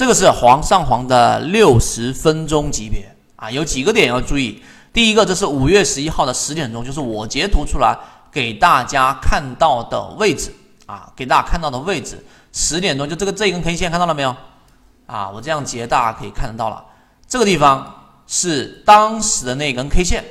这个是黄上黄的六十分钟级别啊，有几个点要注意。第一个，这是五月十一号的十点钟，就是我截图出来给大家看到的位置啊，给大家看到的位置，十点钟就这个这一根 K 线看到了没有？啊，我这样截大家可以看得到了，这个地方是当时的那根 K 线。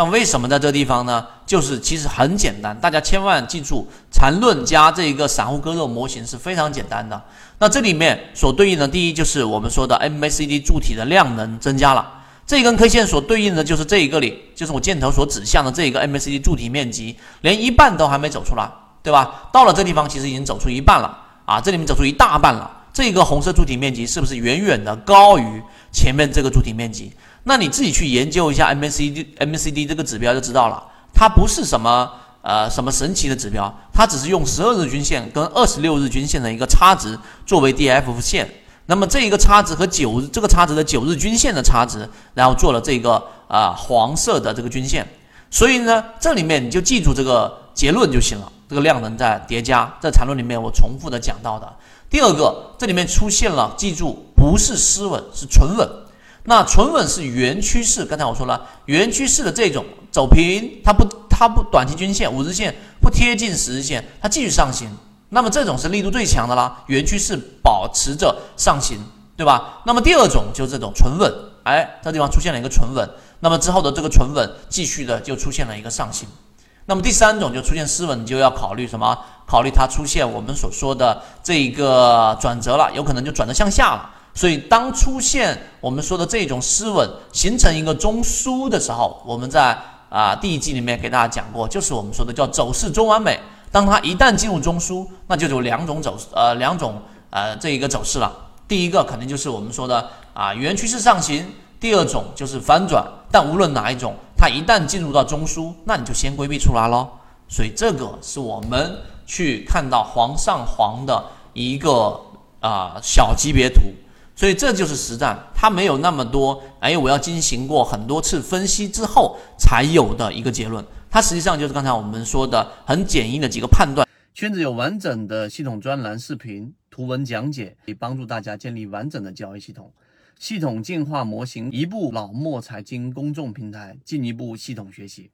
那为什么在这地方呢？就是其实很简单，大家千万记住，缠论加这一个散户割肉模型是非常简单的。那这里面所对应的，第一就是我们说的 MACD 柱体的量能增加了，这根 K 线所对应的就是这一个里，就是我箭头所指向的这一个 MACD 柱体面积，连一半都还没走出来，对吧？到了这地方其实已经走出一半了啊，这里面走出一大半了，这个红色柱体面积是不是远远的高于前面这个柱体面积？那你自己去研究一下 MACD MACD 这个指标就知道了，它不是什么呃什么神奇的指标，它只是用十二日均线跟二十六日均线的一个差值作为 DF 线，那么这一个差值和九这个差值的九日均线的差值，然后做了这个啊黄色的这个均线，所以呢这里面你就记住这个结论就行了，这个量能在叠加，在缠论里面我重复的讲到的。第二个，这里面出现了，记住不是失稳，是纯稳。那纯稳是原趋势，刚才我说了，原趋势的这种走平，它不它不短期均线五日线不贴近十日线，它继续上行，那么这种是力度最强的啦，原趋势保持着上行，对吧？那么第二种就是这种纯稳，哎，这地方出现了一个纯稳，那么之后的这个纯稳继续的就出现了一个上行，那么第三种就出现失稳，你就要考虑什么？考虑它出现我们所说的这一个转折了，有可能就转折向下了。所以，当出现我们说的这种失稳，形成一个中枢的时候，我们在啊第一季里面给大家讲过，就是我们说的叫走势中完美。当它一旦进入中枢，那就有两种走呃两种呃这一个走势了。第一个肯定就是我们说的啊原趋势上行，第二种就是反转。但无论哪一种，它一旦进入到中枢，那你就先规避出来喽。所以这个是我们去看到黄上黄的一个啊小级别图。所以这就是实战，它没有那么多，哎，我要进行过很多次分析之后才有的一个结论。它实际上就是刚才我们说的很简易的几个判断。圈子有完整的系统专栏、视频、图文讲解，可以帮助大家建立完整的交易系统。系统进化模型，一步老墨财经公众平台，进一步系统学习。